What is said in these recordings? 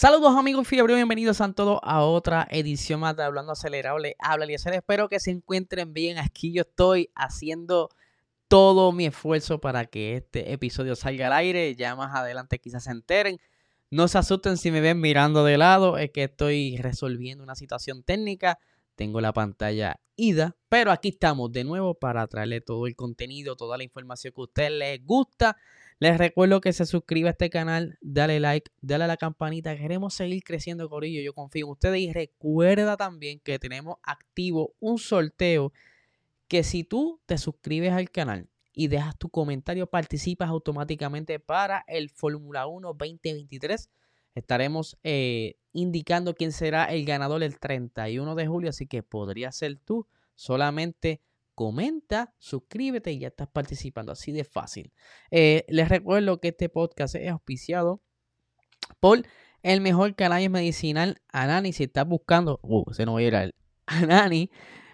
Saludos amigos fiebre, bienvenidos a todos a otra edición más de Hablando Acelerable. Habla Eliezer, espero que se encuentren bien. Aquí yo estoy haciendo todo mi esfuerzo para que este episodio salga al aire. Ya más adelante quizás se enteren. No se asusten si me ven mirando de lado, es que estoy resolviendo una situación técnica. Tengo la pantalla ida, pero aquí estamos de nuevo para traerle todo el contenido, toda la información que a ustedes les gusta les recuerdo que se suscriba a este canal, dale like, dale a la campanita. Queremos seguir creciendo, Corillo. Yo confío en ustedes. Y recuerda también que tenemos activo un sorteo que si tú te suscribes al canal y dejas tu comentario, participas automáticamente para el Fórmula 1 2023. Estaremos eh, indicando quién será el ganador el 31 de julio, así que podría ser tú. Solamente comenta, suscríbete y ya estás participando. Así de fácil. Eh, les recuerdo que este podcast es auspiciado por el mejor canal medicinal Anani. Si estás buscando, uh, se no voy a ir al Anani.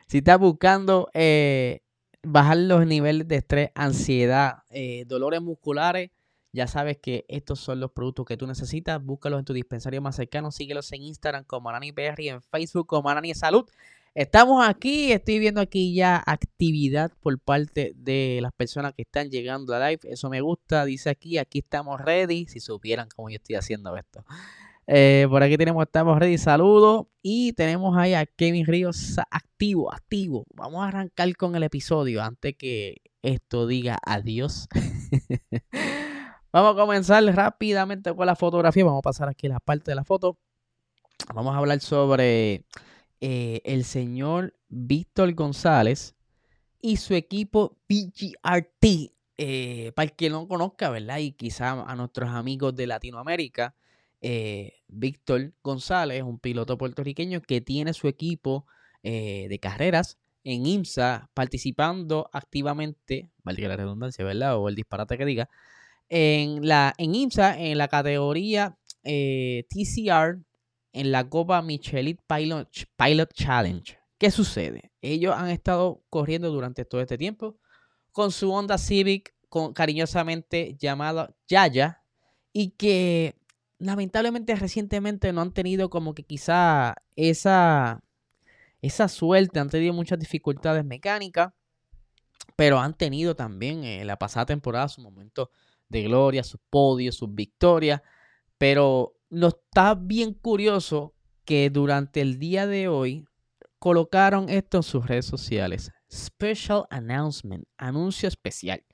Si estás buscando eh, bajar los niveles de estrés, ansiedad, eh, dolores musculares, ya sabes que estos son los productos que tú necesitas. Búscalos en tu dispensario más cercano. Síguelos en Instagram como Anani PR y en Facebook como Anani Salud. Estamos aquí, estoy viendo aquí ya actividad por parte de las personas que están llegando a live. Eso me gusta, dice aquí, aquí estamos ready. Si supieran cómo yo estoy haciendo esto. Eh, por aquí tenemos, estamos ready, saludos. Y tenemos ahí a Kevin Ríos activo, activo. Vamos a arrancar con el episodio antes que esto diga adiós. Vamos a comenzar rápidamente con la fotografía. Vamos a pasar aquí la parte de la foto. Vamos a hablar sobre eh, el señor Víctor González y su equipo PGRT. Eh, para el que no conozca, ¿verdad? Y quizá a nuestros amigos de Latinoamérica, eh, Víctor González un piloto puertorriqueño que tiene su equipo de carreras en IMSA participando activamente, valga la redundancia, ¿verdad? O el disparate que diga, en, la, en IMSA en la categoría TCR en la Copa Michelin Pilot, Pilot Challenge. ¿Qué sucede? Ellos han estado corriendo durante todo este tiempo con su Honda Civic con, cariñosamente llamada Yaya y que lamentablemente recientemente no han tenido como que quizá esa, esa suerte, han tenido muchas dificultades mecánicas, pero han tenido también eh, la pasada temporada su momento de gloria, sus podios, sus victorias, pero nos está bien curioso que durante el día de hoy colocaron esto en sus redes sociales. Special announcement, anuncio especial.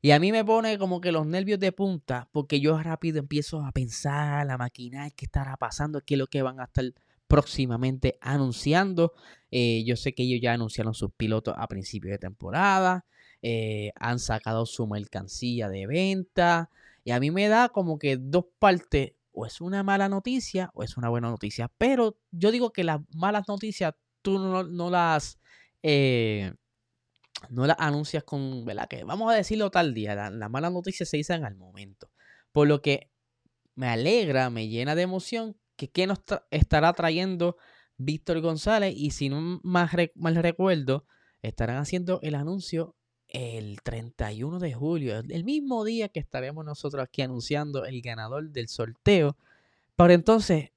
Y a mí me pone como que los nervios de punta porque yo rápido empiezo a pensar, la máquina, qué estará pasando, qué es lo que van a estar próximamente anunciando. Eh, yo sé que ellos ya anunciaron sus pilotos a principios de temporada, eh, han sacado su mercancía de venta. Y a mí me da como que dos partes o es una mala noticia o es una buena noticia. Pero yo digo que las malas noticias tú no, las... Eh, no las anuncias con, ¿verdad? Que vamos a decirlo tal día. Las malas noticias se dicen al momento. Por lo que me alegra, me llena de emoción que qué nos estará trayendo Víctor González. Y si no más mal recuerdo, estarán haciendo el anuncio el 31 de julio, el mismo día que estaremos nosotros aquí anunciando el ganador del sorteo. Pero entonces,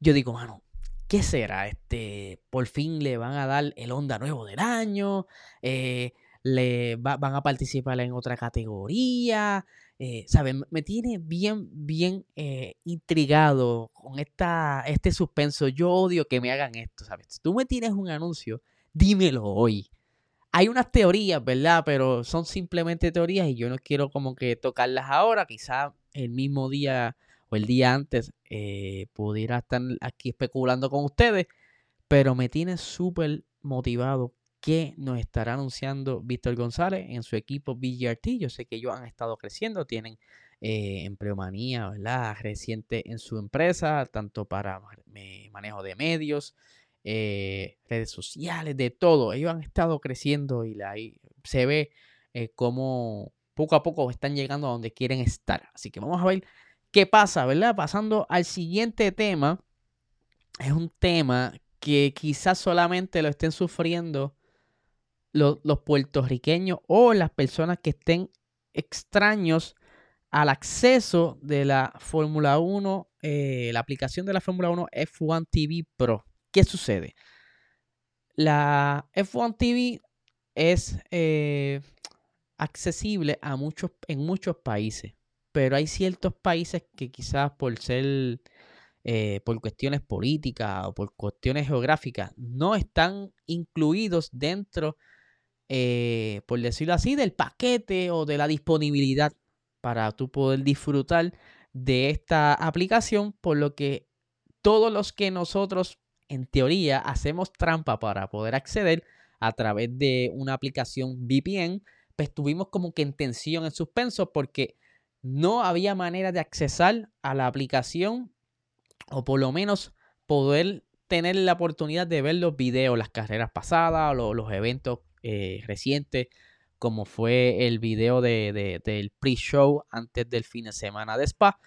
yo digo, mano, ¿qué será? Este, por fin le van a dar el Honda nuevo del año, eh, le van a participar en otra categoría. Eh. Me tiene bien, bien eh, intrigado con esta, este suspenso. Yo odio que me hagan esto, ¿sabes? Tú me tienes un anuncio, dímelo hoy hay unas teorías, ¿verdad? Pero son simplemente teorías y yo no quiero como que tocarlas ahora. Quizá el mismo día o el día antes eh, pudiera estar aquí especulando con ustedes. Pero me tiene súper motivado que nos estará anunciando Víctor González en su equipo BGRT. Yo sé que ellos han estado creciendo, tienen eh, empleomanía, ¿verdad? Reciente en su empresa, tanto para manejo de medios, eh, redes sociales, de todo. Ellos han estado creciendo y ahí se ve eh, cómo poco a poco están llegando a donde quieren estar. Así que vamos a ver qué pasa, ¿verdad? Pasando al siguiente tema. Es un tema que quizás solamente lo estén sufriendo los, puertorriqueños o las personas que estén extraños al acceso de la Fórmula 1, eh, la aplicación de la Fórmula 1 F1 TV Pro. ¿Qué sucede? La F1 TV es eh, accesible a muchos, en muchos países, pero hay ciertos países que quizás por ser, eh, por cuestiones políticas o por cuestiones geográficas, no están incluidos dentro, eh, por decirlo así, del paquete o de la disponibilidad para tú poder disfrutar de esta aplicación, por lo que todos los que nosotros en teoría hacemos trampa para poder acceder a través de una aplicación VPN, pues tuvimos como que en tensión, en suspenso, porque no había manera de accesar a la aplicación o por lo menos poder tener la oportunidad de ver los videos, las carreras pasadas o los, eventos eh, recientes, como fue el video de, del pre-show antes del fin de semana de Spa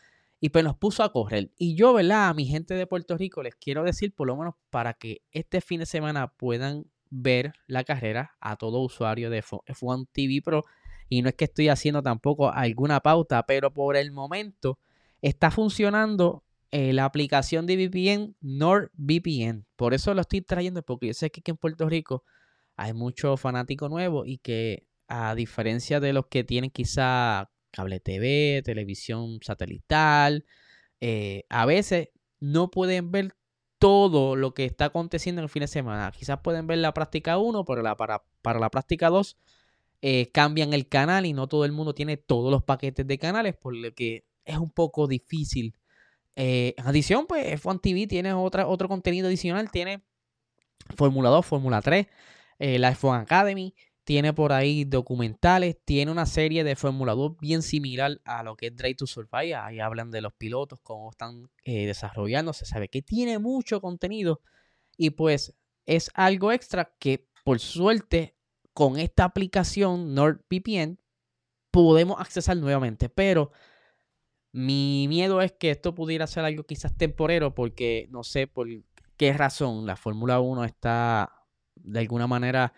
y pues nos puso a correr. Y yo, ¿verdad? A mi gente de Puerto Rico les quiero decir, por lo menos para que este fin de semana puedan ver la carrera a todo usuario de F1 TV Pro. Y no es que estoy haciendo tampoco alguna pauta, pero por el momento está funcionando eh, la aplicación de VPN NordVPN. Por eso lo estoy trayendo, porque yo sé que aquí en Puerto Rico hay muchos fanáticos nuevos y que a diferencia de los que tienen quizá cable TV, televisión satelital. Eh, a veces no pueden ver todo lo que está aconteciendo en el fin de semana. Quizás pueden ver la práctica 1, pero la, para, para, la práctica 2 eh, cambian el canal y no todo el mundo tiene todos los paquetes de canales, por lo que es un poco difícil. Eh, en adición, pues F1 TV tiene otra, otro contenido adicional, tiene Fórmula 2, Fórmula 3, la F1 Academy, tiene por ahí documentales, tiene una serie de Fórmula 2 bien similar a lo que es Drive to Survive. Ahí hablan de los pilotos, cómo están eh, desarrollando. Se sabe que tiene mucho contenido y pues es algo extra que por suerte con esta aplicación NordVPN podemos accesar nuevamente. Pero mi miedo es que esto pudiera ser algo quizás temporero porque no sé por qué razón la Fórmula 1 está de alguna manera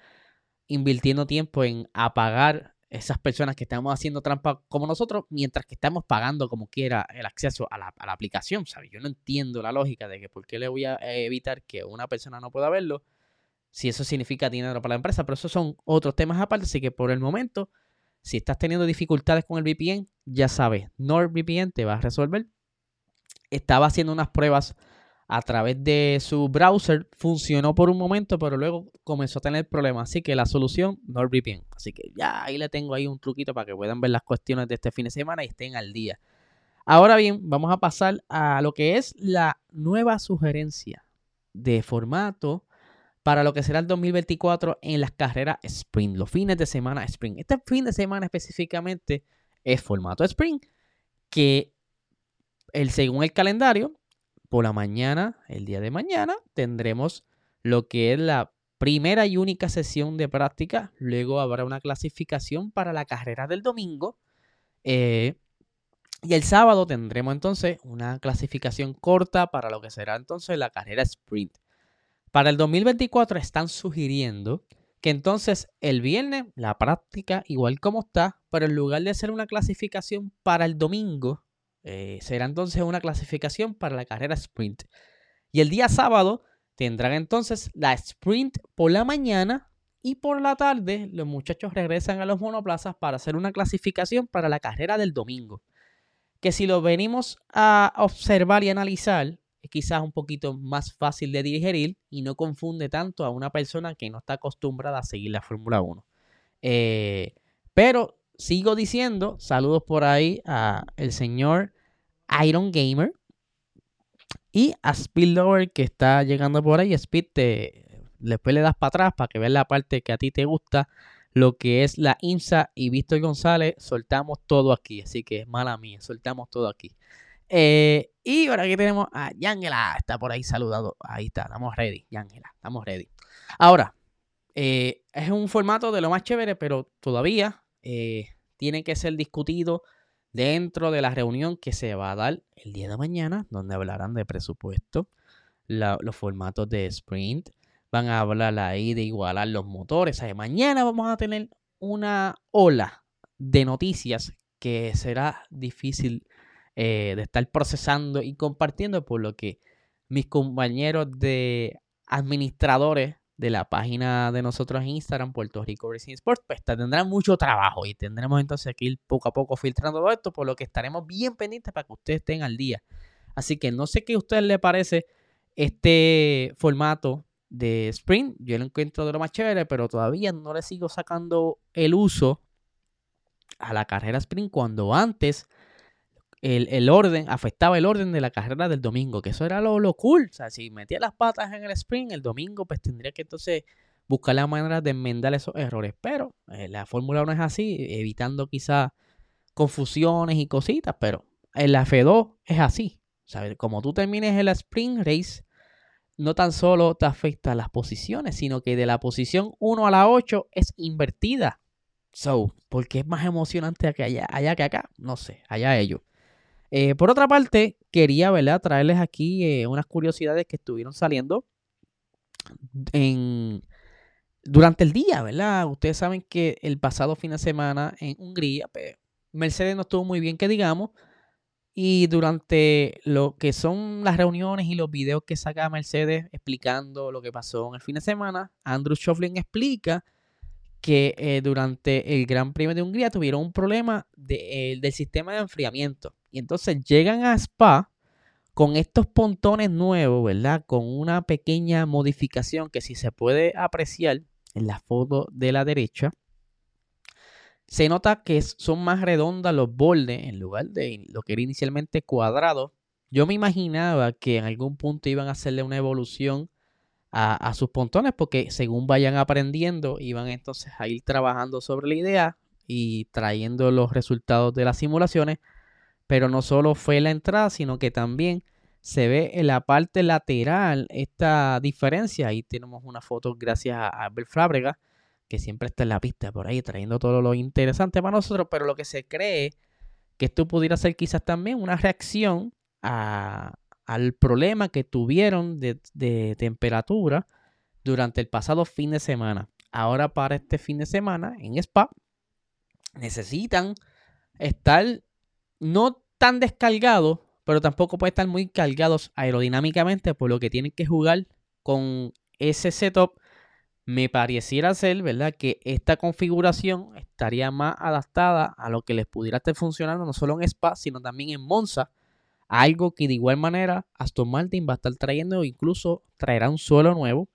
invirtiendo tiempo en apagar esas personas que estamos haciendo trampa como nosotros, mientras que estamos pagando como quiera el acceso a la, aplicación, ¿sabes? Yo no entiendo la lógica de que por qué le voy a evitar que una persona no pueda verlo si eso significa dinero para la empresa, pero esos son otros temas aparte, así que por el momento, si estás teniendo dificultades con el VPN, ya sabes, NordVPN te va a resolver. Estaba haciendo unas pruebas a través de su browser funcionó por un momento, pero luego comenzó a tener problemas. Así que la solución, NordVPN. Así que ya ahí le tengo ahí un truquito para que puedan ver las cuestiones de este fin de semana y estén al día. Ahora bien, vamos a pasar a lo que es la nueva sugerencia de formato para lo que será el 2024 en las carreras sprint, los fines de semana sprint. Este fin de semana específicamente es formato sprint, que el, según el calendario por la mañana, el día de mañana, tendremos lo que es la primera y única sesión de práctica. Luego habrá una clasificación para la carrera del domingo. Eh, y el sábado tendremos entonces una clasificación corta para lo que será entonces la carrera sprint. Para el 2024 están sugiriendo que entonces el viernes la práctica igual como está, pero en lugar de ser una clasificación para el domingo, eh, será entonces una clasificación para la carrera sprint. Y el día sábado tendrán entonces la sprint por la mañana y por la tarde los muchachos regresan a los monoplazas para hacer una clasificación para la carrera del domingo. Que si lo venimos a observar y analizar, es quizás un poquito más fácil de digerir y no confunde tanto a una persona que no está acostumbrada a seguir la Fórmula 1. Eh, pero sigo diciendo, saludos por ahí a el señor Iron Gamer y a Speed que está llegando por ahí. Speed, te, después le das para atrás para que veas la parte que a ti te gusta, lo que es la IMSA y Víctor González, soltamos todo aquí. Así que mala mía, soltamos todo aquí. Eh, y ahora aquí tenemos a Yangela, está por ahí saludado. Ahí está, estamos ready, Yangela, estamos ready. Ahora, eh, es un formato de lo más chévere, pero todavía eh, tiene que ser discutido dentro de la reunión que se va a dar el día de mañana, donde hablarán de presupuesto, los formatos de sprint, van a hablar ahí de igualar los motores. mañana vamos a tener una ola de noticias que será difícil eh, de estar procesando y compartiendo, por lo que mis compañeros de administradores de la página de nosotros en Instagram, Puerto Rico Racing Sports, pues tendrán mucho trabajo y tendremos entonces que ir poco a poco filtrando todo esto, por lo que estaremos bien pendientes para que ustedes estén al día. Así que no sé qué a ustedes les parece este formato de sprint. Yo lo encuentro de lo más chévere, pero todavía no le sigo sacando el uso a la carrera sprint cuando antes el, orden, afectaba el orden de la carrera del domingo, que eso era lo, lo cool. O sea, si metía las patas en el sprint el domingo, pues tendría que entonces buscar la manera de enmendar esos errores. Pero eh, la fórmula no es así, evitando quizás confusiones y cositas, pero en la F2 es así. Como tú termines el sprint race, no tan solo te afecta las posiciones, sino que de la posición 1 a la 8 es invertida. So, ¿por qué es más emocionante allá, allá que acá? No sé, allá ellos. Eh, por otra parte, quería ¿verdad? traerles aquí eh, unas curiosidades que estuvieron saliendo en, durante el día, ¿verdad? Ustedes saben que el pasado fin de semana en Hungría, pues, Mercedes no estuvo muy bien, que digamos. Y durante lo que son las reuniones y los videos que saca Mercedes explicando lo que pasó en el fin de semana, Andrew Schoflin explica que eh, durante el Gran Premio de Hungría tuvieron un problema del sistema de enfriamiento. Y entonces llegan a Spa con estos pontones nuevos, ¿verdad? Con una pequeña modificación que si se puede apreciar en la foto de la derecha, se nota que son más redondas los bordes en lugar de lo que era inicialmente cuadrado. Yo me imaginaba que en algún punto iban a hacerle una evolución a, a, sus pontones porque según vayan aprendiendo iban entonces a ir trabajando sobre la idea y trayendo los resultados de las simulaciones pero no solo fue la entrada, sino que también se ve en la parte lateral esta diferencia. Ahí tenemos una foto gracias a Albert Fábrega, que siempre está en la pista por ahí trayendo todo lo interesante para nosotros, pero lo que se cree que esto pudiera ser quizás también una reacción al problema que tuvieron de, de temperatura durante el pasado fin de semana. Ahora para este fin de semana en Spa necesitan estar no tan descargados, pero tampoco puede estar muy cargados aerodinámicamente, por lo que tienen que jugar con ese setup. Me pareciera ser, ¿verdad?, que esta configuración estaría más adaptada a lo que les pudiera estar funcionando no solo en Spa, sino también en Monza. Algo que de igual manera Aston Martin va a estar trayendo o incluso traerá un suelo nuevo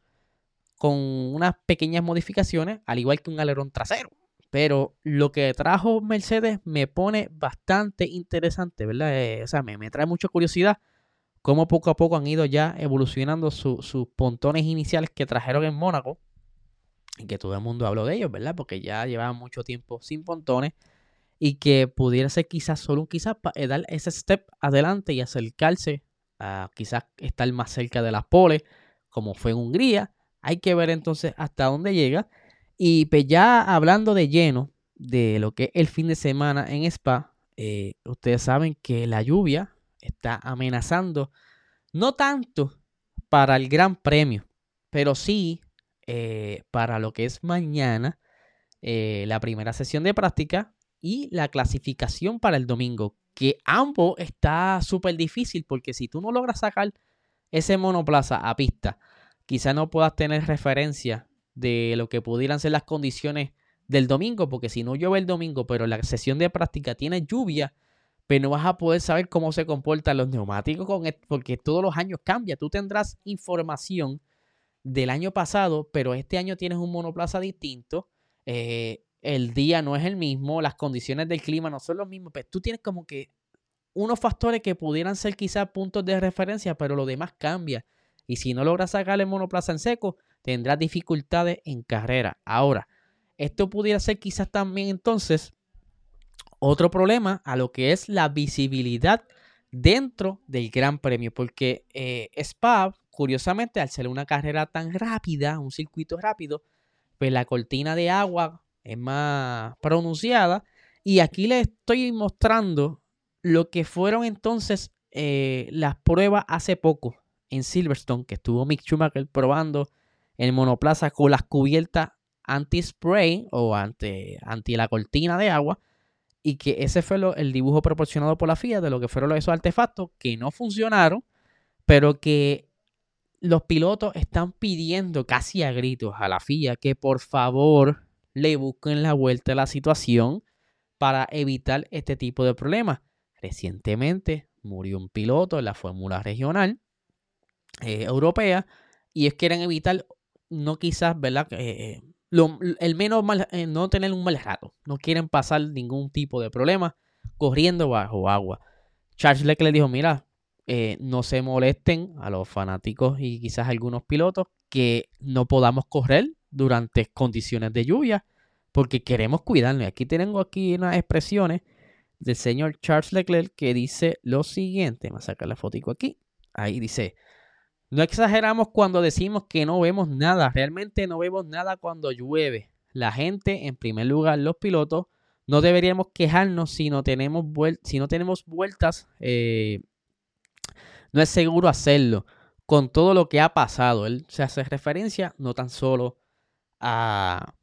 con unas pequeñas modificaciones, al igual que un alerón trasero. Pero lo que trajo Mercedes me pone bastante interesante, ¿verdad? Eh, o sea, me, trae mucha curiosidad cómo poco a poco han ido ya evolucionando sus pontones iniciales que trajeron en Mónaco. Y que todo el mundo habló de ellos, ¿verdad? Porque ya llevaban mucho tiempo sin pontones. Y que pudiera ser quizás solo quizás eh, dar ese step adelante y acercarse a quizás estar más cerca de las poles, como fue en Hungría. Hay que ver entonces hasta dónde llega. Y pues ya hablando de lleno de lo que es el fin de semana en Spa, eh, ustedes saben que la lluvia está amenazando, no tanto para el Gran Premio, pero sí eh, para lo que es mañana, eh, la primera sesión de práctica y la clasificación para el domingo, que ambos está súper difícil porque si tú no logras sacar ese monoplaza a pista, quizá no puedas tener referencia de lo que pudieran ser las condiciones del domingo, porque si no llueve el domingo, pero la sesión de práctica tiene lluvia, pero pues no vas a poder saber cómo se comportan los neumáticos con porque todos los años cambia. Tú tendrás información del año pasado, pero este año tienes un monoplaza distinto. Eh, el día no es el mismo, las condiciones del clima no son los mismos, pero pues tú tienes como que unos factores que pudieran ser quizás puntos de referencia, pero lo demás cambia. Y si no logras sacar el monoplaza en seco, tendrás dificultades en carrera. Ahora, esto pudiera ser quizás también entonces otro problema a lo que es la visibilidad dentro del Gran Premio, porque eh, Spa, curiosamente, al ser una carrera tan rápida, un circuito rápido, pues la cortina de agua es más pronunciada. Y aquí les estoy mostrando lo que fueron entonces eh, las pruebas hace poco en Silverstone, que estuvo Mick Schumacher probando el monoplaza con las cubiertas anti-spray o anti, anti la cortina de agua y que ese fue el dibujo proporcionado por la FIA de lo que fueron esos artefactos que no funcionaron, pero que los pilotos están pidiendo casi a gritos a la FIA que por favor le busquen la vuelta a la situación para evitar este tipo de problemas. Recientemente murió un piloto en la Fórmula Regional eh, Europea y ellos quieren evitar, no quizás, ¿verdad? Eh, el menos mal, eh, no tener un mal rato. No quieren pasar ningún tipo de problema corriendo bajo agua. Charles Leclerc dijo, mira, eh, no se molesten a los fanáticos y quizás algunos pilotos que no podamos correr durante condiciones de lluvia porque queremos cuidarnos. Aquí tengo aquí unas expresiones del señor Charles Leclerc que dice lo siguiente. Vamos a sacar la fotico aquí. Ahí dice, no exageramos cuando decimos que no vemos nada. Realmente no vemos nada cuando llueve. La gente, en primer lugar, los pilotos, no deberíamos quejarnos si no tenemos, vueltas. Eh, no es seguro hacerlo. Con todo lo que ha pasado. Él se hace referencia no tan solo a,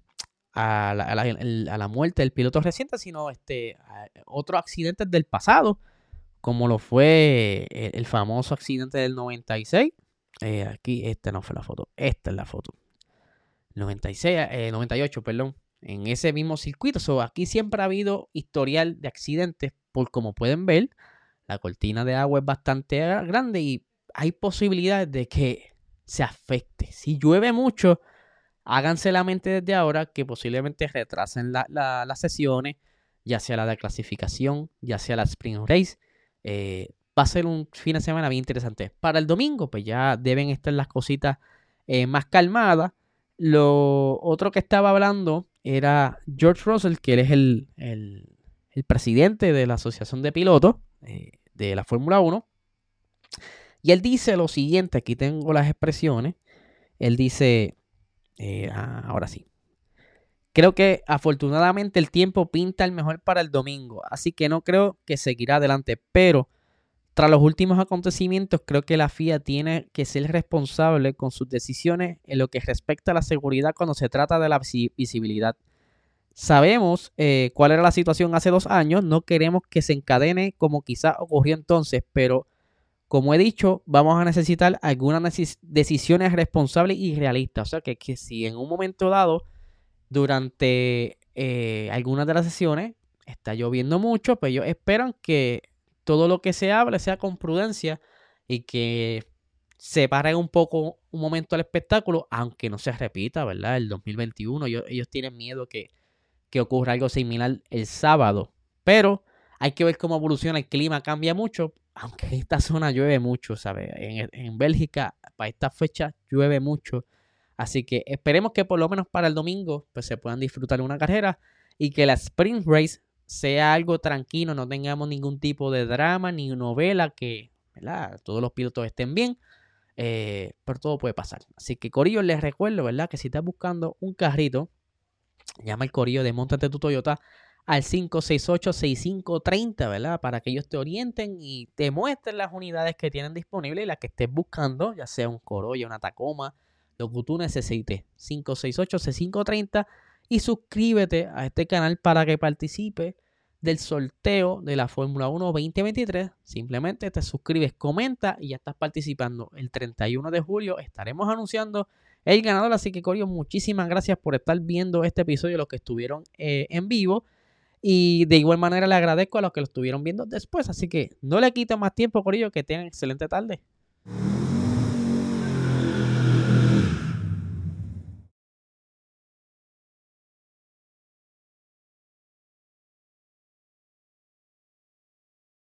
a, la, muerte del piloto reciente, sino este, a otros accidentes del pasado, como lo fue el famoso accidente del 96 eh, aquí, esta no fue la foto. Esta es la foto. 96, 98, eh, perdón. En ese mismo circuito. So, aquí siempre ha habido historial de accidentes. Por como pueden ver, la cortina de agua es bastante grande y hay posibilidades de que se afecte. Si llueve mucho, háganse la mente desde ahora que posiblemente retrasen las sesiones, ya sea la de clasificación, ya sea la Spring Race. Eh, va a ser un fin de semana bien interesante. Para el domingo, pues ya deben estar las cositas eh, más calmadas. Lo otro que estaba hablando era George Russell, que él es el, presidente de la Asociación de Pilotos eh, de la Fórmula 1. Y él dice lo siguiente, aquí tengo las expresiones. Él dice, eh, ah, ahora sí. Creo que afortunadamente el tiempo pinta el mejor para el domingo, así que no creo que seguirá adelante, pero tras los últimos acontecimientos, creo que la FIA tiene que ser responsable con sus decisiones en lo que respecta a la seguridad cuando se trata de la visibilidad. Sabemos eh, cuál era la situación hace dos años, no queremos que se encadene como quizás ocurrió entonces, pero como he dicho, vamos a necesitar algunas decisiones responsables y realistas. O sea, que, que si en un momento dado, durante eh, algunas de las sesiones, está lloviendo mucho, pues ellos esperan que todo lo que se hable sea con prudencia y que se pare un poco un momento al espectáculo, aunque no se repita, ¿verdad? El 2021, ellos, tienen miedo que, que ocurra algo similar el sábado, pero hay que ver cómo evoluciona el clima, cambia mucho, aunque en esta zona llueve mucho, ¿sabes? En, en Bélgica, para esta fecha, llueve mucho. Así que esperemos que por lo menos para el domingo pues, se puedan disfrutar una carrera y que la Sprint Race sea algo tranquilo, no tengamos ningún tipo de drama ni novela, que ¿verdad? todos los pilotos estén bien, eh, pero todo puede pasar. Así que Corillo, les recuerdo, ¿verdad? Que si estás buscando un carrito, llama el Corillo de Montate tu Toyota al 568-6530, ¿verdad? Para que ellos te orienten y te muestren las unidades que tienen disponibles y las que estés buscando, ya sea un Corolla, una Tacoma, lo que tú necesites. 568-6530 y suscríbete a este canal para que participe del sorteo de la Fórmula 1 2023. Simplemente te suscribes, comenta y ya estás participando. El 31 de julio estaremos anunciando el ganador. Así que, Corio, muchísimas gracias por estar viendo este episodio, los que estuvieron eh, en vivo. Y de igual manera le agradezco a los que lo estuvieron viendo después. Así que no le quito más tiempo, Corillo, que tengan excelente tarde.